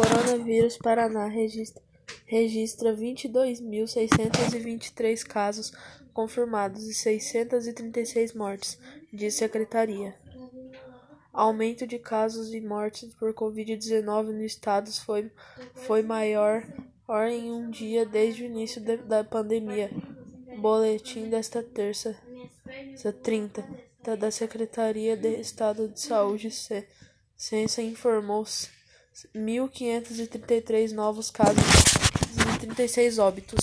Coronavírus Paraná registra, registra 22.623 casos confirmados e 636 mortes, diz secretaria. Aumento de casos e mortes por Covid-19 no estado foi, foi maior em um dia desde o início de, da pandemia. Boletim desta terça, 30, da Secretaria de Estado de Saúde, Ciência informou 1.533 novos casos e 36 óbitos.